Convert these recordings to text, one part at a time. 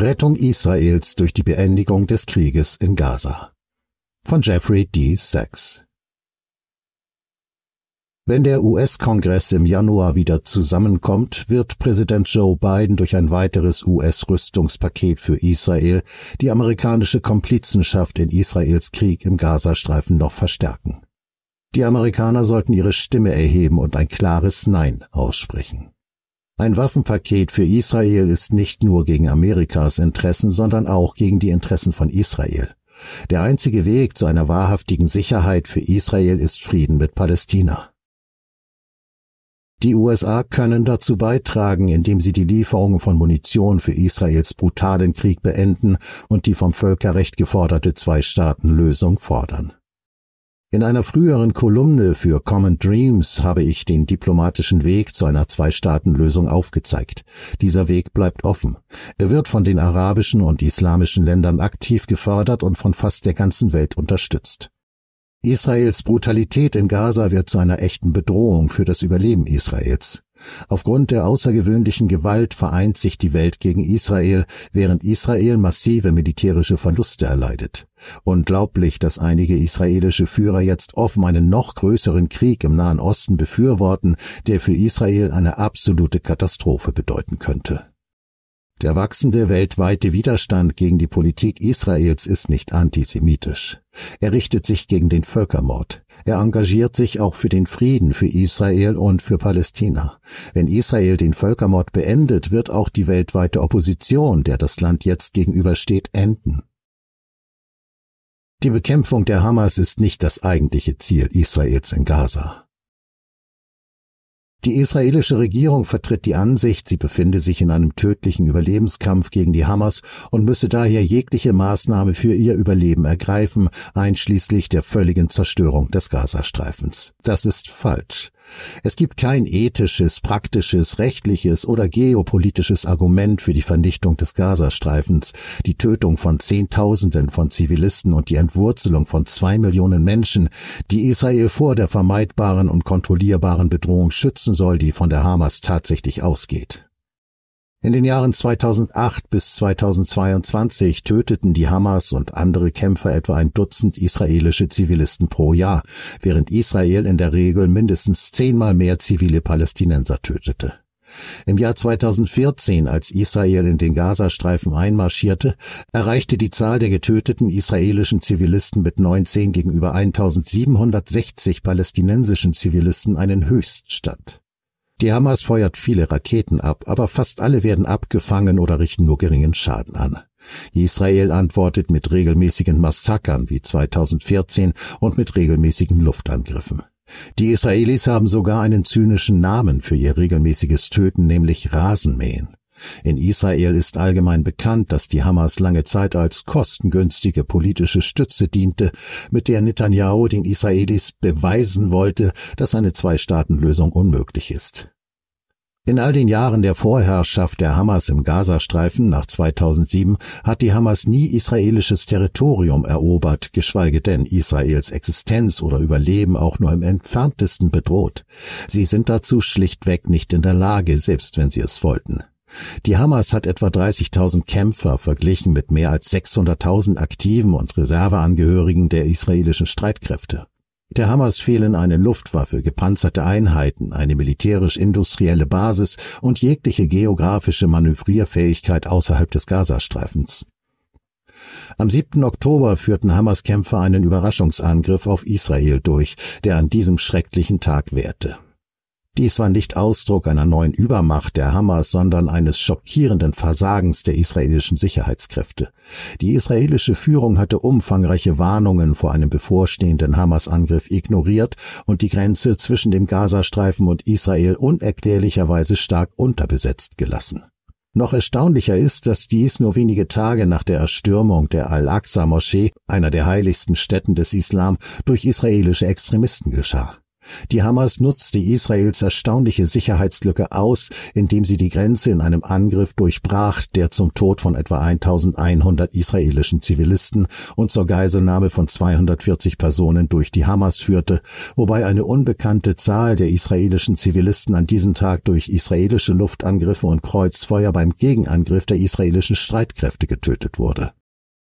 Rettung Israels durch die Beendigung des Krieges in Gaza. Von Jeffrey D. Sachs. Wenn der US-Kongress im Januar wieder zusammenkommt, wird Präsident Joe Biden durch ein weiteres US-Rüstungspaket für Israel die amerikanische Komplizenschaft in Israels Krieg im Gazastreifen noch verstärken. Die Amerikaner sollten ihre Stimme erheben und ein klares Nein aussprechen. Ein Waffenpaket für Israel ist nicht nur gegen Amerikas Interessen, sondern auch gegen die Interessen von Israel. Der einzige Weg zu einer wahrhaftigen Sicherheit für Israel ist Frieden mit Palästina. Die USA können dazu beitragen, indem sie die Lieferungen von Munition für Israels brutalen Krieg beenden und die vom Völkerrecht geforderte Zwei-Staaten-Lösung fordern. In einer früheren Kolumne für Common Dreams habe ich den diplomatischen Weg zu einer Zwei-Staaten-Lösung aufgezeigt. Dieser Weg bleibt offen. Er wird von den arabischen und islamischen Ländern aktiv gefördert und von fast der ganzen Welt unterstützt. Israels Brutalität in Gaza wird zu einer echten Bedrohung für das Überleben Israels. Aufgrund der außergewöhnlichen Gewalt vereint sich die Welt gegen Israel, während Israel massive militärische Verluste erleidet. Unglaublich, dass einige israelische Führer jetzt offen einen noch größeren Krieg im Nahen Osten befürworten, der für Israel eine absolute Katastrophe bedeuten könnte. Der wachsende weltweite Widerstand gegen die Politik Israels ist nicht antisemitisch. Er richtet sich gegen den Völkermord. Er engagiert sich auch für den Frieden für Israel und für Palästina. Wenn Israel den Völkermord beendet, wird auch die weltweite Opposition, der das Land jetzt gegenübersteht, enden. Die Bekämpfung der Hamas ist nicht das eigentliche Ziel Israels in Gaza. Die israelische Regierung vertritt die Ansicht, sie befinde sich in einem tödlichen Überlebenskampf gegen die Hamas und müsse daher jegliche Maßnahme für ihr Überleben ergreifen, einschließlich der völligen Zerstörung des Gazastreifens. Das ist falsch. Es gibt kein ethisches, praktisches, rechtliches oder geopolitisches Argument für die Vernichtung des Gazastreifens, die Tötung von Zehntausenden von Zivilisten und die Entwurzelung von zwei Millionen Menschen, die Israel vor der vermeidbaren und kontrollierbaren Bedrohung schützen soll, die von der Hamas tatsächlich ausgeht. In den Jahren 2008 bis 2022 töteten die Hamas und andere Kämpfer etwa ein Dutzend israelische Zivilisten pro Jahr, während Israel in der Regel mindestens zehnmal mehr zivile Palästinenser tötete. Im Jahr 2014, als Israel in den Gazastreifen einmarschierte, erreichte die Zahl der getöteten israelischen Zivilisten mit 19 gegenüber 1760 palästinensischen Zivilisten einen Höchststand. Die Hamas feuert viele Raketen ab, aber fast alle werden abgefangen oder richten nur geringen Schaden an. Israel antwortet mit regelmäßigen Massakern wie 2014 und mit regelmäßigen Luftangriffen. Die Israelis haben sogar einen zynischen Namen für ihr regelmäßiges Töten, nämlich Rasenmähen. In Israel ist allgemein bekannt, dass die Hamas lange Zeit als kostengünstige politische Stütze diente, mit der Netanyahu den Israelis beweisen wollte, dass eine Zwei-Staaten-Lösung unmöglich ist. In all den Jahren der Vorherrschaft der Hamas im Gazastreifen nach 2007 hat die Hamas nie israelisches Territorium erobert, geschweige denn Israels Existenz oder Überleben auch nur im entferntesten bedroht. Sie sind dazu schlichtweg nicht in der Lage, selbst wenn sie es wollten. Die Hamas hat etwa 30.000 Kämpfer verglichen mit mehr als 600.000 aktiven und Reserveangehörigen der israelischen Streitkräfte. Der Hamas fehlen eine Luftwaffe, gepanzerte Einheiten, eine militärisch-industrielle Basis und jegliche geografische Manövrierfähigkeit außerhalb des Gazastreifens. Am 7. Oktober führten Hamas-Kämpfer einen Überraschungsangriff auf Israel durch, der an diesem schrecklichen Tag währte. Dies war nicht Ausdruck einer neuen Übermacht der Hamas, sondern eines schockierenden Versagens der israelischen Sicherheitskräfte. Die israelische Führung hatte umfangreiche Warnungen vor einem bevorstehenden Hamas-Angriff ignoriert und die Grenze zwischen dem Gazastreifen und Israel unerklärlicherweise stark unterbesetzt gelassen. Noch erstaunlicher ist, dass dies nur wenige Tage nach der Erstürmung der Al-Aqsa-Moschee, einer der heiligsten Städten des Islam, durch israelische Extremisten geschah. Die Hamas nutzte Israels erstaunliche Sicherheitslücke aus, indem sie die Grenze in einem Angriff durchbrach, der zum Tod von etwa 1100 israelischen Zivilisten und zur Geiselnahme von 240 Personen durch die Hamas führte, wobei eine unbekannte Zahl der israelischen Zivilisten an diesem Tag durch israelische Luftangriffe und Kreuzfeuer beim Gegenangriff der israelischen Streitkräfte getötet wurde.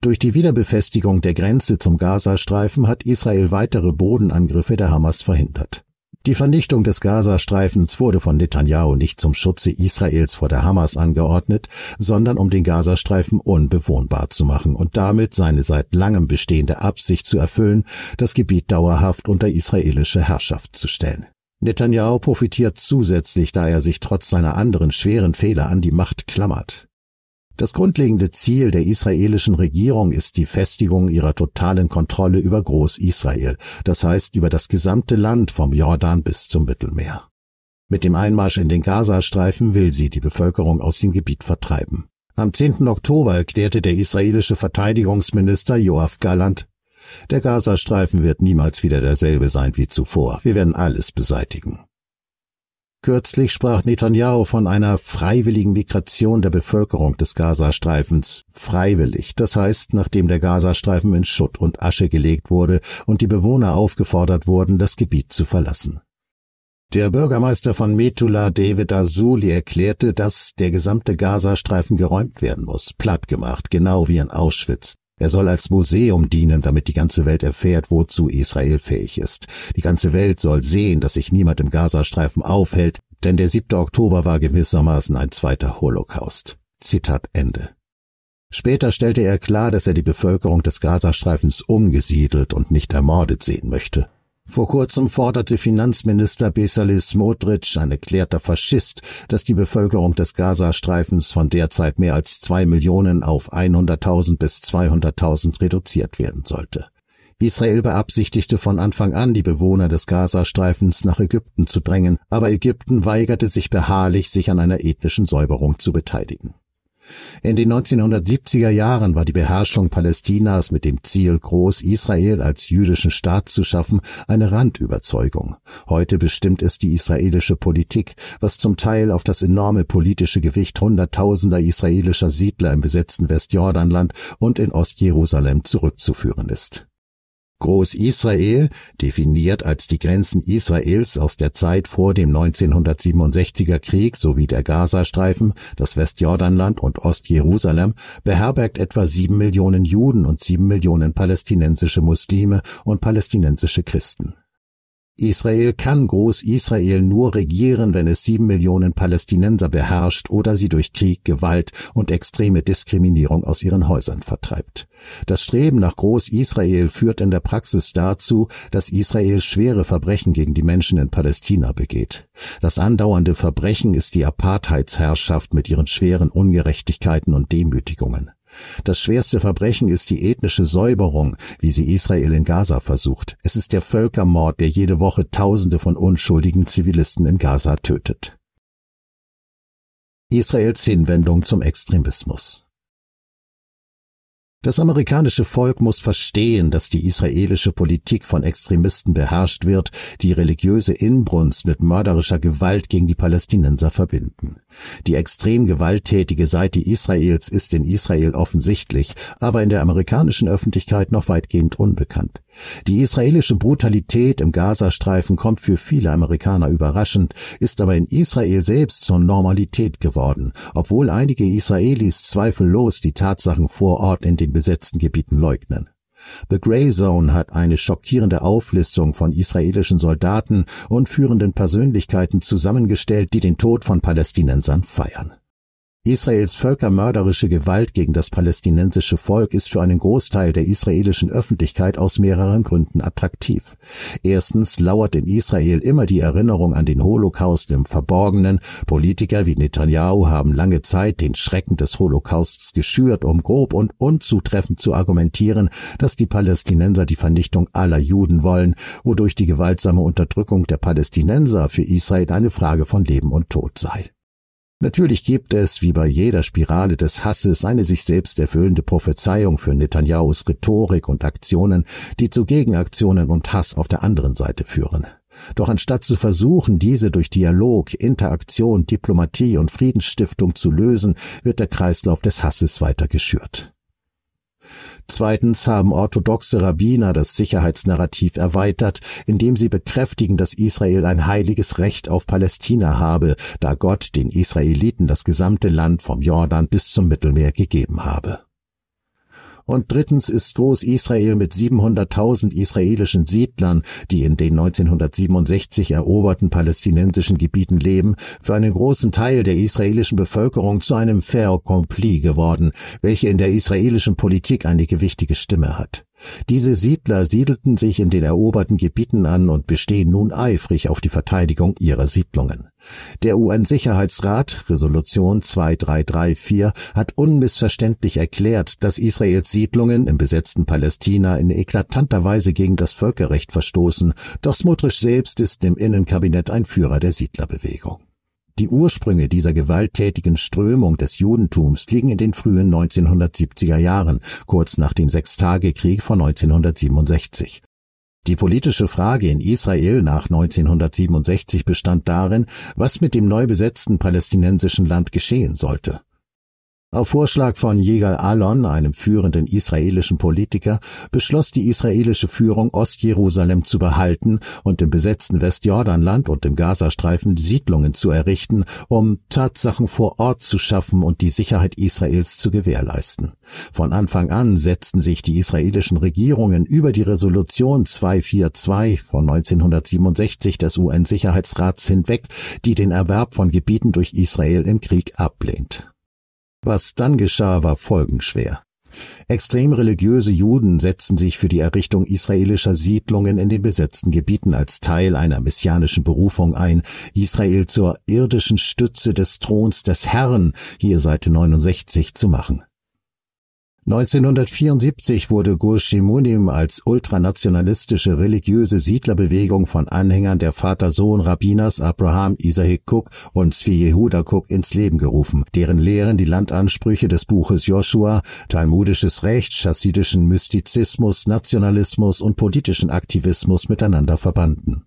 Durch die Wiederbefestigung der Grenze zum Gazastreifen hat Israel weitere Bodenangriffe der Hamas verhindert. Die Vernichtung des Gazastreifens wurde von Netanyahu nicht zum Schutze Israels vor der Hamas angeordnet, sondern um den Gazastreifen unbewohnbar zu machen und damit seine seit langem bestehende Absicht zu erfüllen, das Gebiet dauerhaft unter israelische Herrschaft zu stellen. Netanyahu profitiert zusätzlich, da er sich trotz seiner anderen schweren Fehler an die Macht klammert. Das grundlegende Ziel der israelischen Regierung ist die Festigung ihrer totalen Kontrolle über Groß-Israel, das heißt über das gesamte Land vom Jordan bis zum Mittelmeer. Mit dem Einmarsch in den Gazastreifen will sie die Bevölkerung aus dem Gebiet vertreiben. Am 10. Oktober erklärte der israelische Verteidigungsminister Joachim Galland, der Gazastreifen wird niemals wieder derselbe sein wie zuvor. Wir werden alles beseitigen. Kürzlich sprach Netanyahu von einer freiwilligen Migration der Bevölkerung des Gazastreifens. Freiwillig, das heißt, nachdem der Gazastreifen in Schutt und Asche gelegt wurde und die Bewohner aufgefordert wurden, das Gebiet zu verlassen. Der Bürgermeister von Metula, David Azuli, erklärte, dass der gesamte Gazastreifen geräumt werden muss, plattgemacht, genau wie in Auschwitz. Er soll als Museum dienen, damit die ganze Welt erfährt, wozu Israel fähig ist. Die ganze Welt soll sehen, dass sich niemand im Gazastreifen aufhält, denn der 7. Oktober war gewissermaßen ein zweiter Holocaust. Zitat Ende. Später stellte er klar, dass er die Bevölkerung des Gazastreifens umgesiedelt und nicht ermordet sehen möchte. Vor kurzem forderte Finanzminister Bezalel Smotrich, ein erklärter Faschist, dass die Bevölkerung des Gazastreifens von derzeit mehr als zwei Millionen auf 100.000 bis 200.000 reduziert werden sollte. Israel beabsichtigte von Anfang an, die Bewohner des Gazastreifens nach Ägypten zu drängen, aber Ägypten weigerte sich beharrlich, sich an einer ethnischen Säuberung zu beteiligen. In den 1970er Jahren war die Beherrschung Palästinas mit dem Ziel, Groß-Israel als jüdischen Staat zu schaffen, eine Randüberzeugung. Heute bestimmt es die israelische Politik, was zum Teil auf das enorme politische Gewicht hunderttausender israelischer Siedler im besetzten Westjordanland und in Ostjerusalem zurückzuführen ist. Groß-Israel, definiert als die Grenzen Israels aus der Zeit vor dem 1967er Krieg sowie der Gazastreifen, das Westjordanland und Ostjerusalem, beherbergt etwa sieben Millionen Juden und sieben Millionen palästinensische Muslime und palästinensische Christen. Israel kann Groß-Israel nur regieren, wenn es sieben Millionen Palästinenser beherrscht oder sie durch Krieg, Gewalt und extreme Diskriminierung aus ihren Häusern vertreibt. Das Streben nach Groß-Israel führt in der Praxis dazu, dass Israel schwere Verbrechen gegen die Menschen in Palästina begeht. Das andauernde Verbrechen ist die Apartheidsherrschaft mit ihren schweren Ungerechtigkeiten und Demütigungen. Das schwerste Verbrechen ist die ethnische Säuberung, wie sie Israel in Gaza versucht. Es ist der Völkermord, der jede Woche Tausende von unschuldigen Zivilisten in Gaza tötet. Israels Hinwendung zum Extremismus. Das amerikanische Volk muss verstehen, dass die israelische Politik von Extremisten beherrscht wird, die religiöse Inbrunst mit mörderischer Gewalt gegen die Palästinenser verbinden. Die extrem gewalttätige Seite Israels ist in Israel offensichtlich, aber in der amerikanischen Öffentlichkeit noch weitgehend unbekannt. Die israelische Brutalität im Gazastreifen kommt für viele Amerikaner überraschend, ist aber in Israel selbst zur Normalität geworden, obwohl einige Israelis zweifellos die Tatsachen vor Ort in den besetzten Gebieten leugnen. The Grey Zone hat eine schockierende Auflistung von israelischen Soldaten und führenden Persönlichkeiten zusammengestellt, die den Tod von Palästinensern feiern. Israels völkermörderische Gewalt gegen das palästinensische Volk ist für einen Großteil der israelischen Öffentlichkeit aus mehreren Gründen attraktiv. Erstens lauert in Israel immer die Erinnerung an den Holocaust im Verborgenen. Politiker wie Netanyahu haben lange Zeit den Schrecken des Holocausts geschürt, um grob und unzutreffend zu argumentieren, dass die Palästinenser die Vernichtung aller Juden wollen, wodurch die gewaltsame Unterdrückung der Palästinenser für Israel eine Frage von Leben und Tod sei. Natürlich gibt es, wie bei jeder Spirale des Hasses, eine sich selbst erfüllende Prophezeiung für Netanyahus Rhetorik und Aktionen, die zu Gegenaktionen und Hass auf der anderen Seite führen. Doch anstatt zu versuchen, diese durch Dialog, Interaktion, Diplomatie und Friedensstiftung zu lösen, wird der Kreislauf des Hasses weiter geschürt. Zweitens haben orthodoxe Rabbiner das Sicherheitsnarrativ erweitert, indem sie bekräftigen, dass Israel ein heiliges Recht auf Palästina habe, da Gott den Israeliten das gesamte Land vom Jordan bis zum Mittelmeer gegeben habe. Und drittens ist Groß-Israel mit 700.000 israelischen Siedlern, die in den 1967 eroberten palästinensischen Gebieten leben, für einen großen Teil der israelischen Bevölkerung zu einem Fait accompli geworden, welche in der israelischen Politik eine gewichtige Stimme hat. Diese Siedler siedelten sich in den eroberten Gebieten an und bestehen nun eifrig auf die Verteidigung ihrer Siedlungen. Der UN-Sicherheitsrat, Resolution 2334, hat unmissverständlich erklärt, dass Israels Siedlungen im besetzten Palästina in eklatanter Weise gegen das Völkerrecht verstoßen, doch Smutrisch selbst ist im Innenkabinett ein Führer der Siedlerbewegung. Die Ursprünge dieser gewalttätigen Strömung des Judentums liegen in den frühen 1970er Jahren, kurz nach dem Sechstagekrieg von 1967. Die politische Frage in Israel nach 1967 bestand darin, was mit dem neu besetzten palästinensischen Land geschehen sollte. Auf Vorschlag von Yigal Alon, einem führenden israelischen Politiker, beschloss die israelische Führung Ostjerusalem zu behalten und im besetzten Westjordanland und im Gazastreifen Siedlungen zu errichten, um Tatsachen vor Ort zu schaffen und die Sicherheit Israels zu gewährleisten. Von Anfang an setzten sich die israelischen Regierungen über die Resolution 242 von 1967 des UN-Sicherheitsrats hinweg, die den Erwerb von Gebieten durch Israel im Krieg ablehnt. Was dann geschah, war folgenschwer. Extrem religiöse Juden setzten sich für die Errichtung israelischer Siedlungen in den besetzten Gebieten als Teil einer messianischen Berufung ein, Israel zur irdischen Stütze des Throns des Herrn, hier Seite 69, zu machen. 1974 wurde Gushimunim als ultranationalistische religiöse Siedlerbewegung von Anhängern der Vater-Sohn-Rabbiners Abraham Isaac Cook und Zvi Yehuda Cook ins Leben gerufen, deren Lehren die Landansprüche des Buches Joshua, talmudisches Recht, chassidischen Mystizismus, Nationalismus und politischen Aktivismus miteinander verbanden.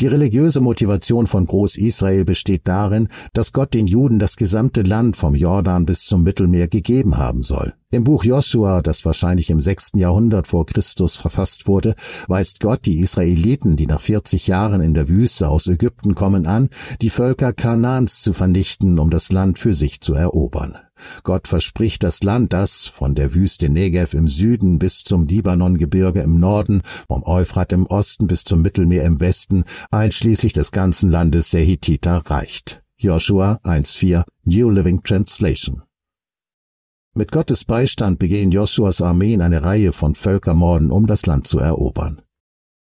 Die religiöse Motivation von Groß-Israel besteht darin, dass Gott den Juden das gesamte Land vom Jordan bis zum Mittelmeer gegeben haben soll. Im Buch Joshua, das wahrscheinlich im sechsten Jahrhundert vor Christus verfasst wurde, weist Gott die Israeliten, die nach 40 Jahren in der Wüste aus Ägypten kommen, an, die Völker Kanaans zu vernichten, um das Land für sich zu erobern. Gott verspricht das Land, das von der Wüste Negev im Süden bis zum Libanongebirge im Norden, vom Euphrat im Osten bis zum Mittelmeer im Westen, einschließlich des ganzen Landes der Hittiter reicht. Joshua 1.4 New Living Translation mit Gottes Beistand begehen Joshuas Armeen eine Reihe von Völkermorden, um das Land zu erobern.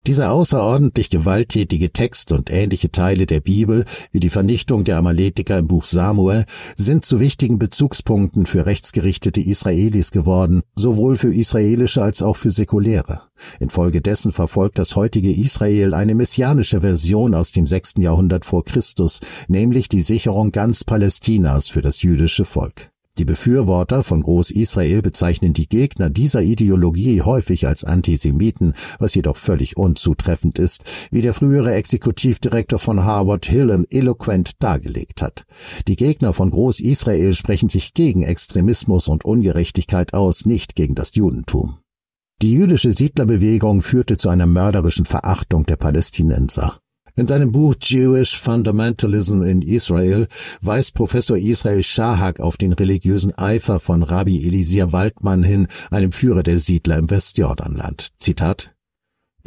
Dieser außerordentlich gewalttätige Text und ähnliche Teile der Bibel, wie die Vernichtung der Amaletiker im Buch Samuel, sind zu wichtigen Bezugspunkten für rechtsgerichtete Israelis geworden, sowohl für israelische als auch für säkuläre. Infolgedessen verfolgt das heutige Israel eine messianische Version aus dem sechsten Jahrhundert vor Christus, nämlich die Sicherung ganz Palästinas für das jüdische Volk. Die Befürworter von Groß-Israel bezeichnen die Gegner dieser Ideologie häufig als Antisemiten, was jedoch völlig unzutreffend ist, wie der frühere Exekutivdirektor von Harvard Hillen eloquent dargelegt hat. Die Gegner von Groß-Israel sprechen sich gegen Extremismus und Ungerechtigkeit aus, nicht gegen das Judentum. Die jüdische Siedlerbewegung führte zu einer mörderischen Verachtung der Palästinenser. In seinem Buch Jewish Fundamentalism in Israel weist Professor Israel Shahak auf den religiösen Eifer von Rabbi Elisir Waldmann hin, einem Führer der Siedler im Westjordanland. Zitat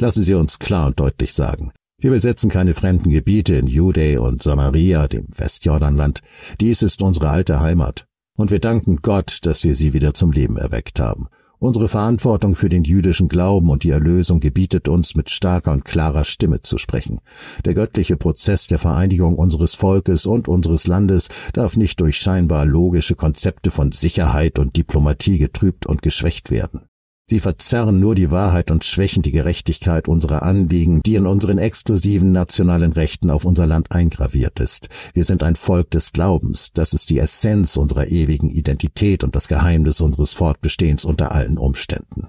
Lassen Sie uns klar und deutlich sagen. Wir besetzen keine fremden Gebiete in Judäa und Samaria, dem Westjordanland. Dies ist unsere alte Heimat. Und wir danken Gott, dass wir sie wieder zum Leben erweckt haben. Unsere Verantwortung für den jüdischen Glauben und die Erlösung gebietet uns, mit starker und klarer Stimme zu sprechen. Der göttliche Prozess der Vereinigung unseres Volkes und unseres Landes darf nicht durch scheinbar logische Konzepte von Sicherheit und Diplomatie getrübt und geschwächt werden. Sie verzerren nur die Wahrheit und schwächen die Gerechtigkeit unserer Anliegen, die in unseren exklusiven nationalen Rechten auf unser Land eingraviert ist. Wir sind ein Volk des Glaubens. Das ist die Essenz unserer ewigen Identität und das Geheimnis unseres Fortbestehens unter allen Umständen.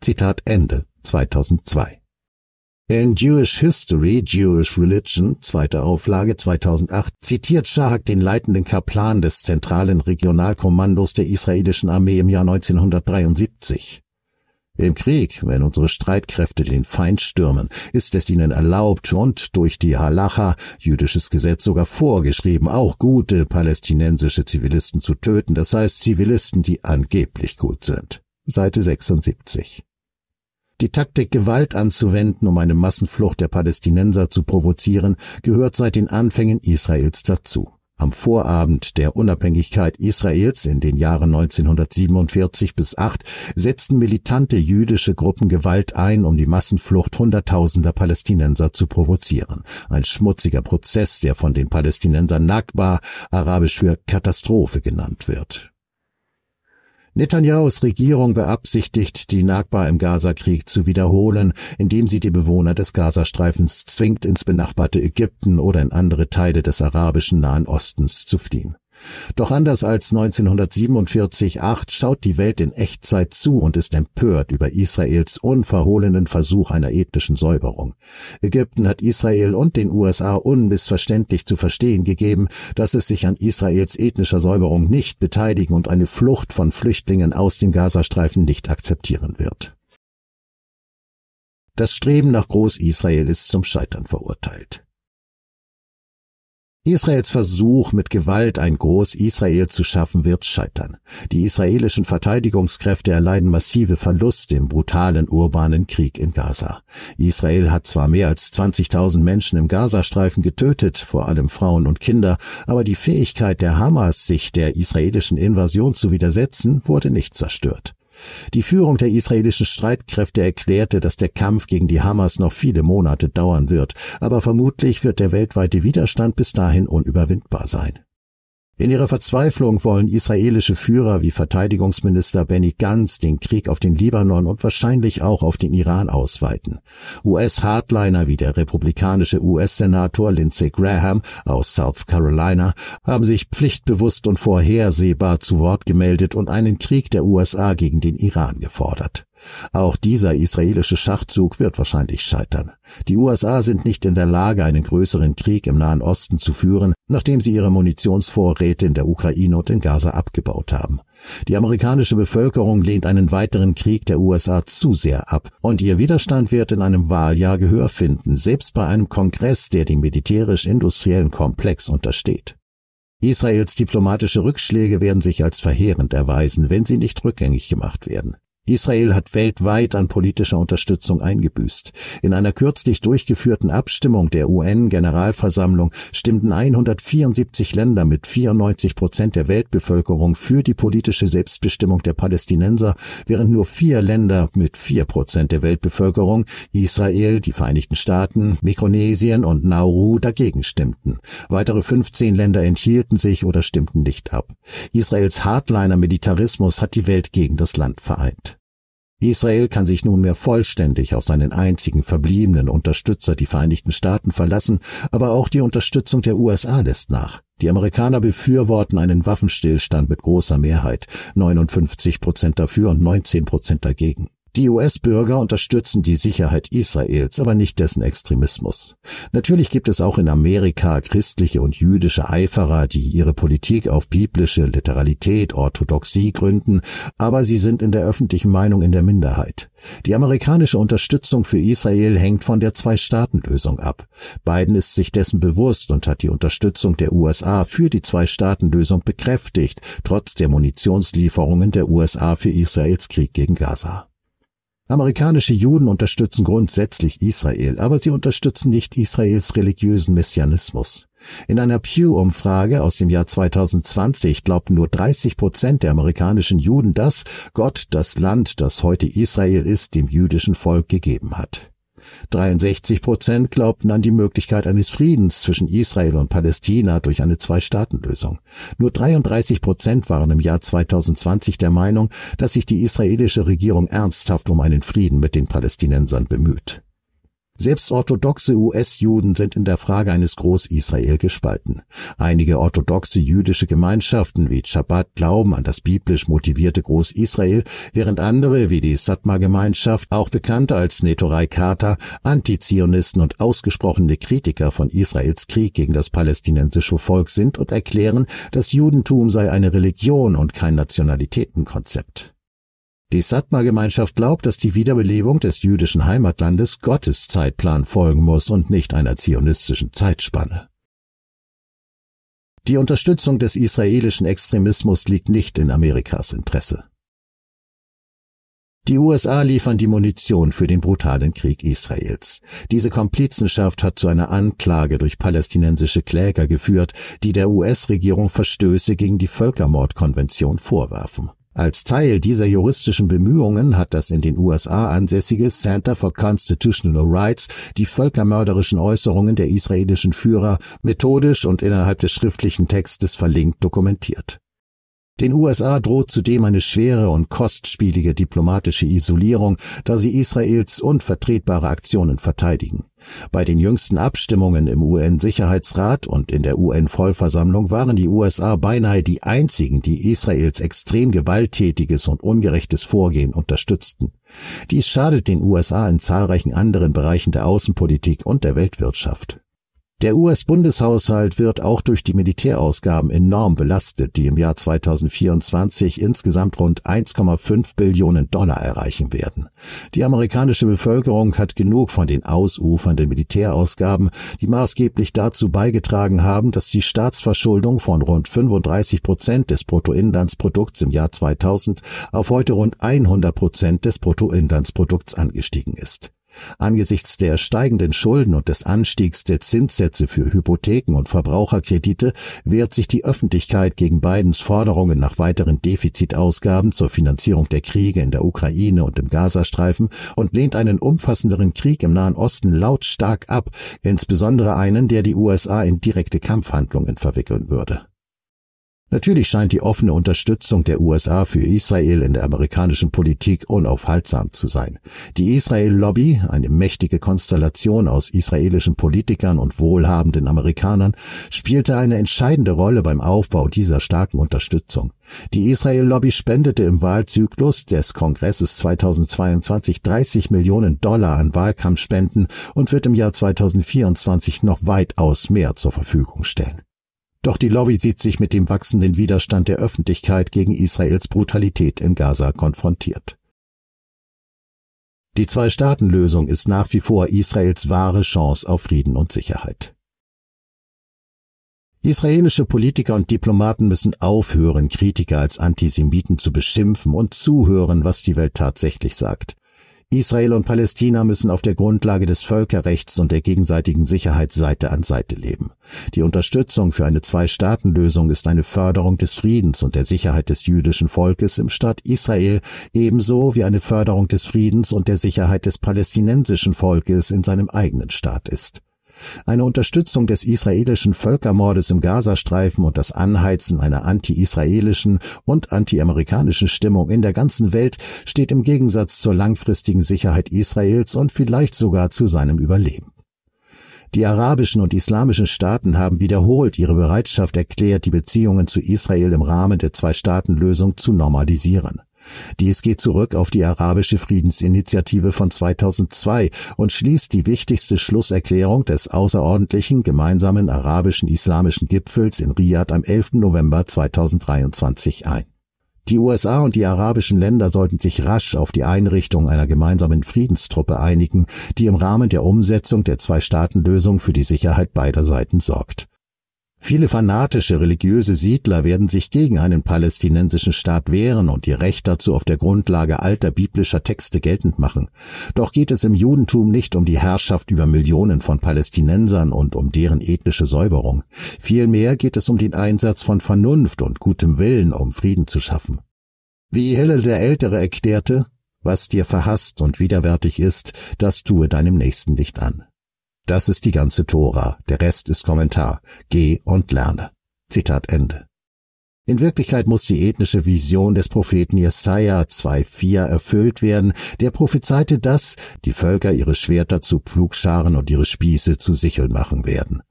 Zitat Ende 2002 In Jewish History, Jewish Religion, zweite Auflage 2008, zitiert Shahak den leitenden Kaplan des zentralen Regionalkommandos der israelischen Armee im Jahr 1973. Im Krieg, wenn unsere Streitkräfte den Feind stürmen, ist es ihnen erlaubt und durch die Halacha, jüdisches Gesetz sogar vorgeschrieben, auch gute palästinensische Zivilisten zu töten, das heißt Zivilisten, die angeblich gut sind. Seite 76. Die Taktik, Gewalt anzuwenden, um eine Massenflucht der Palästinenser zu provozieren, gehört seit den Anfängen Israels dazu. Am Vorabend der Unabhängigkeit Israels in den Jahren 1947 bis 8 setzten militante jüdische Gruppen Gewalt ein, um die Massenflucht hunderttausender Palästinenser zu provozieren. Ein schmutziger Prozess, der von den Palästinensern Nakba, arabisch für Katastrophe genannt wird. Netanyahus Regierung beabsichtigt, die Nakba im Gazakrieg zu wiederholen, indem sie die Bewohner des Gazastreifens zwingt, ins benachbarte Ägypten oder in andere Teile des arabischen Nahen Ostens zu fliehen. Doch anders als 1947-8 schaut die Welt in Echtzeit zu und ist empört über Israels unverhohlenen Versuch einer ethnischen Säuberung. Ägypten hat Israel und den USA unmissverständlich zu verstehen gegeben, dass es sich an Israels ethnischer Säuberung nicht beteiligen und eine Flucht von Flüchtlingen aus dem Gazastreifen nicht akzeptieren wird. Das Streben nach Groß-Israel ist zum Scheitern verurteilt. Israels Versuch, mit Gewalt ein Groß-Israel zu schaffen, wird scheitern. Die israelischen Verteidigungskräfte erleiden massive Verluste im brutalen urbanen Krieg in Gaza. Israel hat zwar mehr als 20.000 Menschen im Gazastreifen getötet, vor allem Frauen und Kinder, aber die Fähigkeit der Hamas, sich der israelischen Invasion zu widersetzen, wurde nicht zerstört. Die Führung der israelischen Streitkräfte erklärte, dass der Kampf gegen die Hamas noch viele Monate dauern wird, aber vermutlich wird der weltweite Widerstand bis dahin unüberwindbar sein. In ihrer Verzweiflung wollen israelische Führer wie Verteidigungsminister Benny Gantz den Krieg auf den Libanon und wahrscheinlich auch auf den Iran ausweiten. US-Hardliner wie der republikanische US-Senator Lindsey Graham aus South Carolina haben sich pflichtbewusst und vorhersehbar zu Wort gemeldet und einen Krieg der USA gegen den Iran gefordert. Auch dieser israelische Schachzug wird wahrscheinlich scheitern. Die USA sind nicht in der Lage, einen größeren Krieg im Nahen Osten zu führen, nachdem sie ihre Munitionsvorräte in der Ukraine und in Gaza abgebaut haben. Die amerikanische Bevölkerung lehnt einen weiteren Krieg der USA zu sehr ab, und ihr Widerstand wird in einem Wahljahr Gehör finden, selbst bei einem Kongress, der dem militärisch-industriellen Komplex untersteht. Israels diplomatische Rückschläge werden sich als verheerend erweisen, wenn sie nicht rückgängig gemacht werden. Israel hat weltweit an politischer Unterstützung eingebüßt. In einer kürzlich durchgeführten Abstimmung der UN-Generalversammlung stimmten 174 Länder mit 94 Prozent der Weltbevölkerung für die politische Selbstbestimmung der Palästinenser, während nur vier Länder mit vier Prozent der Weltbevölkerung, Israel, die Vereinigten Staaten, Mikronesien und Nauru, dagegen stimmten. Weitere 15 Länder enthielten sich oder stimmten nicht ab. Israels Hardliner-Militarismus hat die Welt gegen das Land vereint. Israel kann sich nunmehr vollständig auf seinen einzigen verbliebenen Unterstützer, die Vereinigten Staaten, verlassen, aber auch die Unterstützung der USA lässt nach. Die Amerikaner befürworten einen Waffenstillstand mit großer Mehrheit, 59 Prozent dafür und 19 Prozent dagegen. Die US-Bürger unterstützen die Sicherheit Israels, aber nicht dessen Extremismus. Natürlich gibt es auch in Amerika christliche und jüdische Eiferer, die ihre Politik auf biblische Literalität, Orthodoxie gründen, aber sie sind in der öffentlichen Meinung in der Minderheit. Die amerikanische Unterstützung für Israel hängt von der Zwei-Staaten-Lösung ab. Biden ist sich dessen bewusst und hat die Unterstützung der USA für die Zwei-Staaten-Lösung bekräftigt, trotz der Munitionslieferungen der USA für Israels Krieg gegen Gaza. Amerikanische Juden unterstützen grundsätzlich Israel, aber sie unterstützen nicht Israels religiösen Messianismus. In einer Pew-Umfrage aus dem Jahr 2020 glaubten nur 30 Prozent der amerikanischen Juden, dass Gott das Land, das heute Israel ist, dem jüdischen Volk gegeben hat. 63 Prozent glaubten an die Möglichkeit eines Friedens zwischen Israel und Palästina durch eine Zwei-Staaten-Lösung. Nur 33 Prozent waren im Jahr 2020 der Meinung, dass sich die israelische Regierung ernsthaft um einen Frieden mit den Palästinensern bemüht. Selbst orthodoxe US-Juden sind in der Frage eines Groß-Israel gespalten. Einige orthodoxe jüdische Gemeinschaften wie Chabad glauben an das biblisch motivierte Groß-Israel, während andere wie die Satmar-Gemeinschaft, auch bekannt als Netorei Kata, Antizionisten und ausgesprochene Kritiker von Israels Krieg gegen das palästinensische Volk sind und erklären, das Judentum sei eine Religion und kein Nationalitätenkonzept. Die Satmar-Gemeinschaft glaubt, dass die Wiederbelebung des jüdischen Heimatlandes Gottes Zeitplan folgen muss und nicht einer zionistischen Zeitspanne. Die Unterstützung des israelischen Extremismus liegt nicht in Amerikas Interesse. Die USA liefern die Munition für den brutalen Krieg Israels. Diese Komplizenschaft hat zu einer Anklage durch palästinensische Kläger geführt, die der US-Regierung Verstöße gegen die Völkermordkonvention vorwerfen. Als Teil dieser juristischen Bemühungen hat das in den USA ansässige Center for Constitutional Rights die völkermörderischen Äußerungen der israelischen Führer methodisch und innerhalb des schriftlichen Textes verlinkt dokumentiert. Den USA droht zudem eine schwere und kostspielige diplomatische Isolierung, da sie Israels unvertretbare Aktionen verteidigen. Bei den jüngsten Abstimmungen im UN-Sicherheitsrat und in der UN-Vollversammlung waren die USA beinahe die einzigen, die Israels extrem gewalttätiges und ungerechtes Vorgehen unterstützten. Dies schadet den USA in zahlreichen anderen Bereichen der Außenpolitik und der Weltwirtschaft. Der US-Bundeshaushalt wird auch durch die Militärausgaben enorm belastet, die im Jahr 2024 insgesamt rund 1,5 Billionen Dollar erreichen werden. Die amerikanische Bevölkerung hat genug von den ausufernden Militärausgaben, die maßgeblich dazu beigetragen haben, dass die Staatsverschuldung von rund 35 Prozent des Bruttoinlandsprodukts im Jahr 2000 auf heute rund 100 Prozent des Bruttoinlandsprodukts angestiegen ist. Angesichts der steigenden Schulden und des Anstiegs der Zinssätze für Hypotheken und Verbraucherkredite wehrt sich die Öffentlichkeit gegen Bidens Forderungen nach weiteren Defizitausgaben zur Finanzierung der Kriege in der Ukraine und im Gazastreifen und lehnt einen umfassenderen Krieg im Nahen Osten lautstark ab, insbesondere einen, der die USA in direkte Kampfhandlungen verwickeln würde. Natürlich scheint die offene Unterstützung der USA für Israel in der amerikanischen Politik unaufhaltsam zu sein. Die Israel-Lobby, eine mächtige Konstellation aus israelischen Politikern und wohlhabenden Amerikanern, spielte eine entscheidende Rolle beim Aufbau dieser starken Unterstützung. Die Israel-Lobby spendete im Wahlzyklus des Kongresses 2022 30 Millionen Dollar an Wahlkampfspenden und wird im Jahr 2024 noch weitaus mehr zur Verfügung stellen. Doch die Lobby sieht sich mit dem wachsenden Widerstand der Öffentlichkeit gegen Israels Brutalität in Gaza konfrontiert. Die Zwei-Staaten-Lösung ist nach wie vor Israels wahre Chance auf Frieden und Sicherheit. Israelische Politiker und Diplomaten müssen aufhören, Kritiker als Antisemiten zu beschimpfen und zuhören, was die Welt tatsächlich sagt. Israel und Palästina müssen auf der Grundlage des Völkerrechts und der gegenseitigen Sicherheit Seite an Seite leben. Die Unterstützung für eine Zwei-Staaten-Lösung ist eine Förderung des Friedens und der Sicherheit des jüdischen Volkes im Staat Israel, ebenso wie eine Förderung des Friedens und der Sicherheit des palästinensischen Volkes in seinem eigenen Staat ist. Eine Unterstützung des israelischen Völkermordes im Gazastreifen und das Anheizen einer anti-israelischen und anti-amerikanischen Stimmung in der ganzen Welt steht im Gegensatz zur langfristigen Sicherheit Israels und vielleicht sogar zu seinem Überleben. Die arabischen und islamischen Staaten haben wiederholt ihre Bereitschaft erklärt, die Beziehungen zu Israel im Rahmen der Zwei-Staaten-Lösung zu normalisieren. Dies geht zurück auf die arabische Friedensinitiative von 2002 und schließt die wichtigste Schlusserklärung des außerordentlichen gemeinsamen arabischen islamischen Gipfels in Riyadh am 11. November 2023 ein. Die USA und die arabischen Länder sollten sich rasch auf die Einrichtung einer gemeinsamen Friedenstruppe einigen, die im Rahmen der Umsetzung der Zwei-Staaten-Lösung für die Sicherheit beider Seiten sorgt. Viele fanatische religiöse Siedler werden sich gegen einen palästinensischen Staat wehren und ihr Recht dazu auf der Grundlage alter biblischer Texte geltend machen. Doch geht es im Judentum nicht um die Herrschaft über Millionen von Palästinensern und um deren ethnische Säuberung. Vielmehr geht es um den Einsatz von Vernunft und gutem Willen, um Frieden zu schaffen. Wie Hillel der Ältere erklärte, was dir verhasst und widerwärtig ist, das tue deinem Nächsten nicht an. Das ist die ganze Tora, der Rest ist Kommentar. Geh und lerne. Zitat Ende. In Wirklichkeit muss die ethnische Vision des Propheten Jesaja 2,4 erfüllt werden. Der prophezeite, dass die Völker ihre Schwerter zu Pflugscharen und ihre Spieße zu Sicheln machen werden.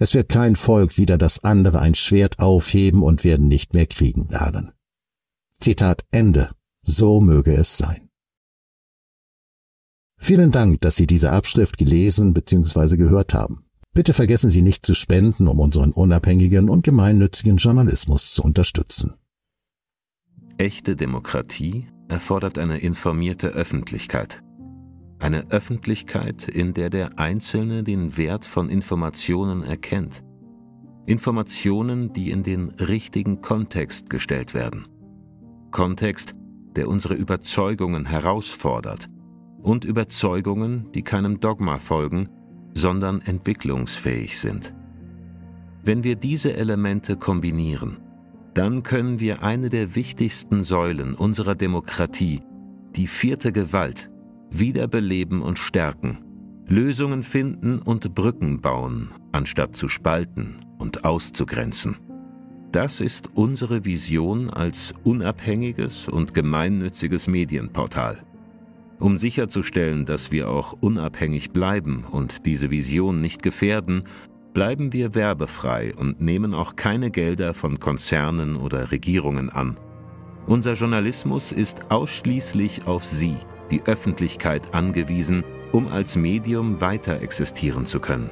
Es wird kein Volk wieder das andere ein Schwert aufheben und werden nicht mehr kriegen lernen. Zitat Ende. So möge es sein. Vielen Dank, dass Sie diese Abschrift gelesen bzw. gehört haben. Bitte vergessen Sie nicht zu spenden, um unseren unabhängigen und gemeinnützigen Journalismus zu unterstützen. Echte Demokratie erfordert eine informierte Öffentlichkeit. Eine Öffentlichkeit, in der der Einzelne den Wert von Informationen erkennt. Informationen, die in den richtigen Kontext gestellt werden. Kontext, der unsere Überzeugungen herausfordert und Überzeugungen, die keinem Dogma folgen, sondern entwicklungsfähig sind. Wenn wir diese Elemente kombinieren, dann können wir eine der wichtigsten Säulen unserer Demokratie, die vierte Gewalt, wiederbeleben und stärken, Lösungen finden und Brücken bauen, anstatt zu spalten und auszugrenzen. Das ist unsere Vision als unabhängiges und gemeinnütziges Medienportal. Um sicherzustellen, dass wir auch unabhängig bleiben und diese Vision nicht gefährden, bleiben wir werbefrei und nehmen auch keine Gelder von Konzernen oder Regierungen an. Unser Journalismus ist ausschließlich auf Sie, die Öffentlichkeit, angewiesen, um als Medium weiter existieren zu können.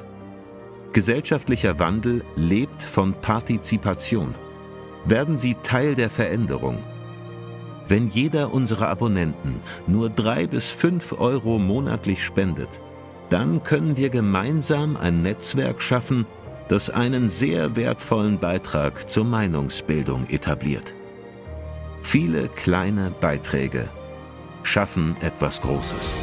Gesellschaftlicher Wandel lebt von Partizipation. Werden Sie Teil der Veränderung wenn jeder unserer Abonnenten nur drei bis fünf Euro monatlich spendet, dann können wir gemeinsam ein Netzwerk schaffen, das einen sehr wertvollen Beitrag zur Meinungsbildung etabliert. Viele kleine Beiträge schaffen etwas Großes.